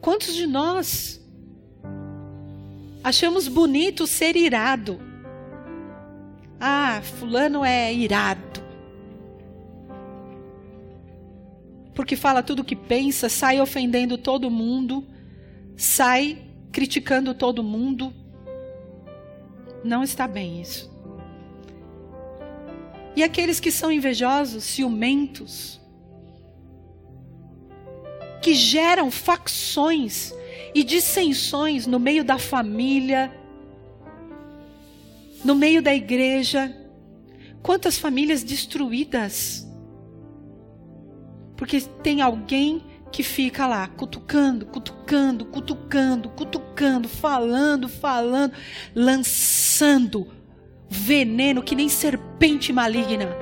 Quantos de nós achamos bonito ser irado? Ah, fulano é irado. Porque fala tudo o que pensa, sai ofendendo todo mundo, sai criticando todo mundo. Não está bem isso. E aqueles que são invejosos, ciumentos, que geram facções e dissensões no meio da família, no meio da igreja. Quantas famílias destruídas? Porque tem alguém que fica lá cutucando, cutucando, cutucando, cutucando, falando, falando, lançando veneno que nem serpente maligna.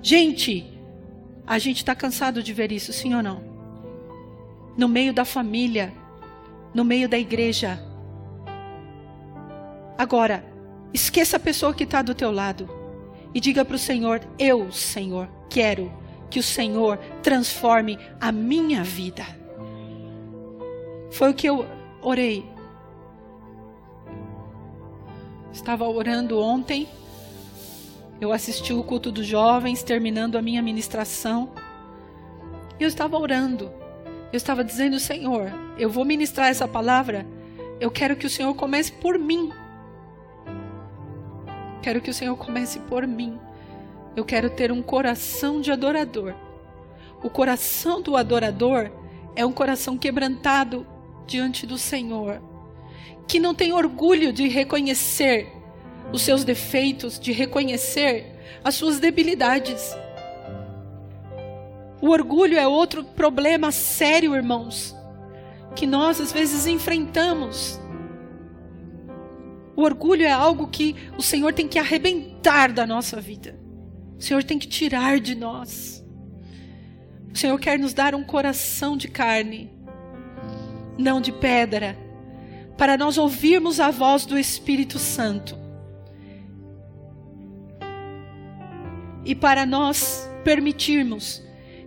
Gente, a gente está cansado de ver isso, sim ou não? No meio da família, no meio da igreja. Agora, esqueça a pessoa que está do teu lado e diga para o Senhor: Eu, Senhor, quero que o Senhor transforme a minha vida. Foi o que eu orei. Estava orando ontem Eu assisti o culto dos jovens, terminando a minha ministração. Eu estava orando. Eu estava dizendo, Senhor, eu vou ministrar essa palavra. Eu quero que o Senhor comece por mim. Quero que o Senhor comece por mim. Eu quero ter um coração de adorador. O coração do adorador é um coração quebrantado diante do Senhor, que não tem orgulho de reconhecer os seus defeitos, de reconhecer as suas debilidades. O orgulho é outro problema sério, irmãos, que nós às vezes enfrentamos. O orgulho é algo que o Senhor tem que arrebentar da nossa vida. O Senhor tem que tirar de nós. O Senhor quer nos dar um coração de carne, não de pedra, para nós ouvirmos a voz do Espírito Santo. E para nós permitirmos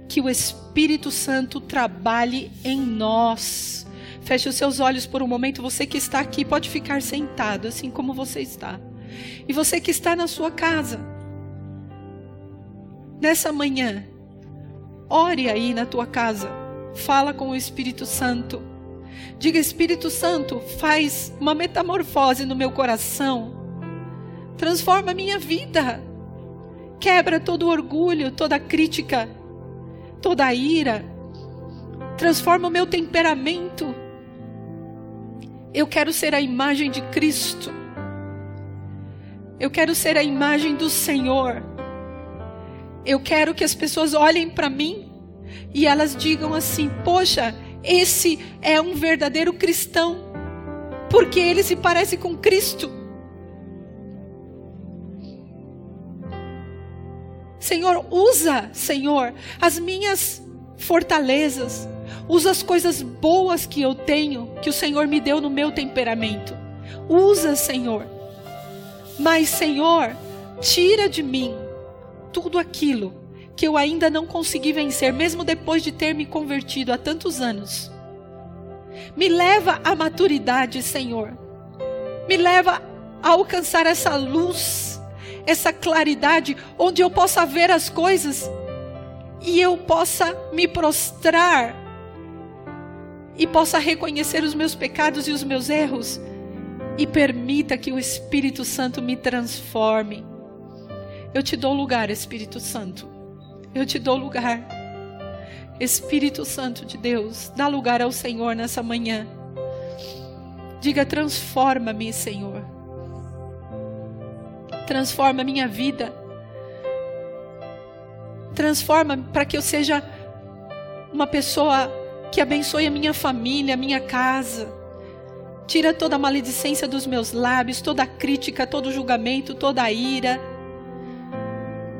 que o Espírito Santo trabalhe em nós. Feche os seus olhos por um momento. Você que está aqui pode ficar sentado, assim como você está. E você que está na sua casa, nessa manhã, ore aí na tua casa. Fala com o Espírito Santo. Diga, Espírito Santo, faz uma metamorfose no meu coração. Transforma a minha vida. Quebra todo orgulho, toda crítica, toda ira. Transforma o meu temperamento. Eu quero ser a imagem de Cristo. Eu quero ser a imagem do Senhor. Eu quero que as pessoas olhem para mim e elas digam assim: Poxa, esse é um verdadeiro cristão, porque ele se parece com Cristo. Senhor, usa, Senhor, as minhas fortalezas, usa as coisas boas que eu tenho, que o Senhor me deu no meu temperamento. Usa, Senhor. Mas, Senhor, tira de mim tudo aquilo que eu ainda não consegui vencer, mesmo depois de ter me convertido há tantos anos. Me leva à maturidade, Senhor. Me leva a alcançar essa luz, essa claridade, onde eu possa ver as coisas e eu possa me prostrar e possa reconhecer os meus pecados e os meus erros e permita que o Espírito Santo me transforme eu te dou lugar, Espírito Santo. Eu te dou lugar. Espírito Santo de Deus, dá lugar ao Senhor nessa manhã. Diga: transforma-me, Senhor. Transforma minha vida. Transforma para que eu seja uma pessoa que abençoe a minha família, a minha casa. Tira toda a maledicência dos meus lábios, toda a crítica, todo o julgamento, toda a ira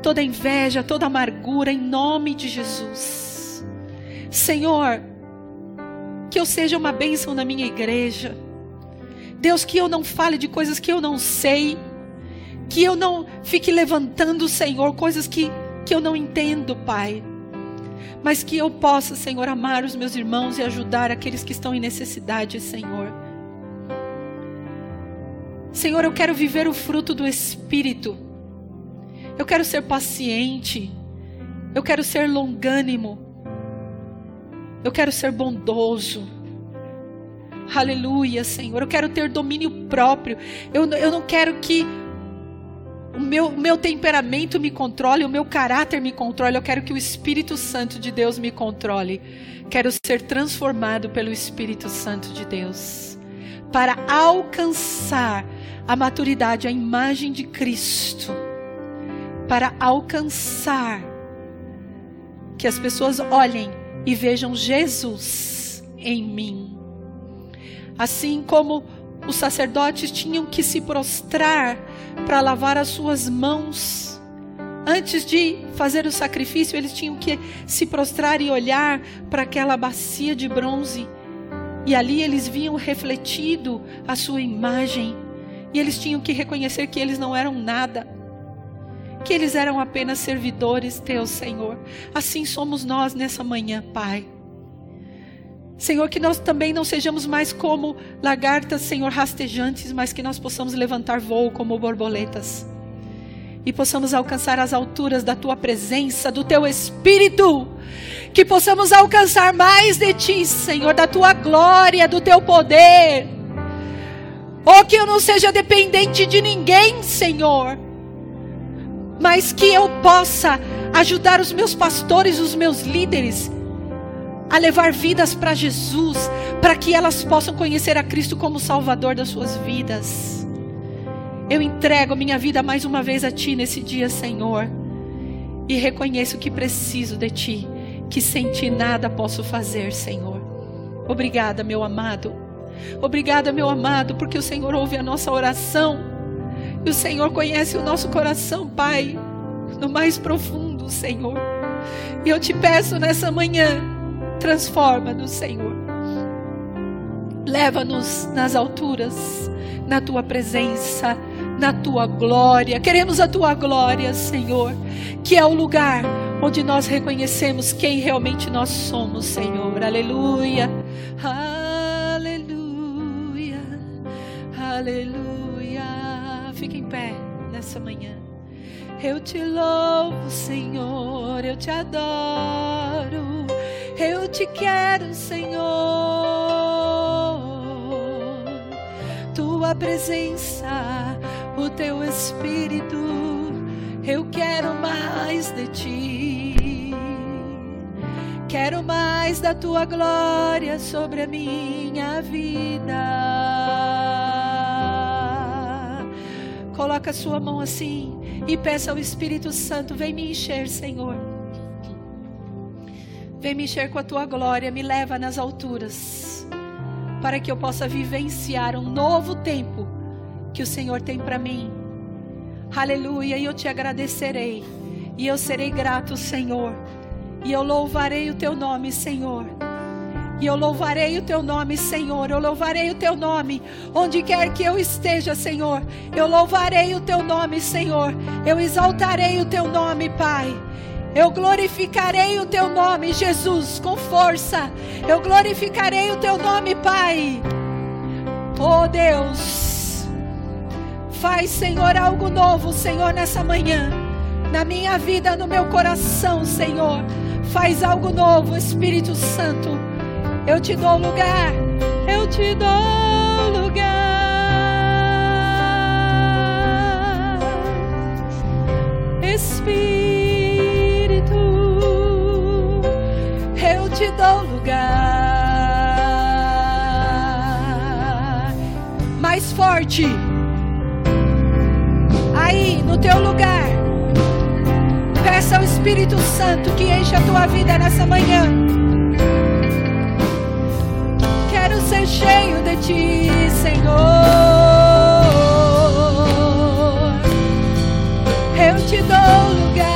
toda inveja, toda amargura, em nome de Jesus. Senhor, que eu seja uma bênção na minha igreja. Deus, que eu não fale de coisas que eu não sei. Que eu não fique levantando, Senhor, coisas que, que eu não entendo, Pai. Mas que eu possa, Senhor, amar os meus irmãos e ajudar aqueles que estão em necessidade, Senhor. Senhor, eu quero viver o fruto do Espírito. Eu quero ser paciente. Eu quero ser longânimo. Eu quero ser bondoso. Aleluia, Senhor. Eu quero ter domínio próprio. Eu, eu não quero que o meu, o meu temperamento me controle, o meu caráter me controle. Eu quero que o Espírito Santo de Deus me controle. Quero ser transformado pelo Espírito Santo de Deus. Para alcançar a maturidade, a imagem de Cristo para alcançar que as pessoas olhem e vejam Jesus em mim. Assim como os sacerdotes tinham que se prostrar para lavar as suas mãos. Antes de fazer o sacrifício, eles tinham que se prostrar e olhar para aquela bacia de bronze. E ali eles viam refletido a sua imagem. E eles tinham que reconhecer que eles não eram nada que eles eram apenas servidores teus, Senhor. Assim somos nós nessa manhã, Pai. Senhor, que nós também não sejamos mais como lagartas, Senhor, rastejantes, mas que nós possamos levantar voo como borboletas. e possamos alcançar as alturas da tua presença, do teu espírito. Que possamos alcançar mais de ti, Senhor, da tua glória, do teu poder. Oh, que eu não seja dependente de ninguém, Senhor, mas que eu possa ajudar os meus pastores, os meus líderes, a levar vidas para Jesus, para que elas possam conhecer a Cristo como Salvador das suas vidas. Eu entrego minha vida mais uma vez a Ti nesse dia, Senhor, e reconheço que preciso de Ti, que sem Ti nada posso fazer, Senhor. Obrigada, meu amado. Obrigada, meu amado, porque o Senhor ouve a nossa oração. E o Senhor conhece o nosso coração, Pai, no mais profundo, Senhor. E eu te peço nessa manhã, Transforma-nos, Senhor. Leva-nos nas alturas, na tua presença, na tua glória. Queremos a tua glória, Senhor, que é o lugar onde nós reconhecemos quem realmente nós somos, Senhor. Aleluia. Aleluia. Aleluia. Fique em pé nessa manhã. Eu te louvo, Senhor, eu te adoro. Eu te quero, Senhor. Tua presença, o teu espírito, eu quero mais de ti. Quero mais da tua glória sobre a minha vida. Coloca a sua mão assim e peça ao Espírito Santo: vem me encher, Senhor. Vem me encher com a tua glória, me leva nas alturas, para que eu possa vivenciar um novo tempo que o Senhor tem para mim. Aleluia, e eu te agradecerei, e eu serei grato, Senhor, e eu louvarei o teu nome, Senhor. E eu louvarei o teu nome, Senhor. Eu louvarei o teu nome onde quer que eu esteja, Senhor. Eu louvarei o teu nome, Senhor. Eu exaltarei o teu nome, Pai. Eu glorificarei o teu nome, Jesus, com força. Eu glorificarei o teu nome, Pai. Oh Deus, faz, Senhor, algo novo, Senhor, nessa manhã. Na minha vida, no meu coração, Senhor. Faz algo novo, Espírito Santo. Eu te dou lugar. Eu te dou lugar. Espírito te dou lugar mais forte. Aí, no teu lugar, peça ao Espírito Santo que enche a tua vida nessa manhã. Ser cheio de ti, Senhor. Eu te dou lugar.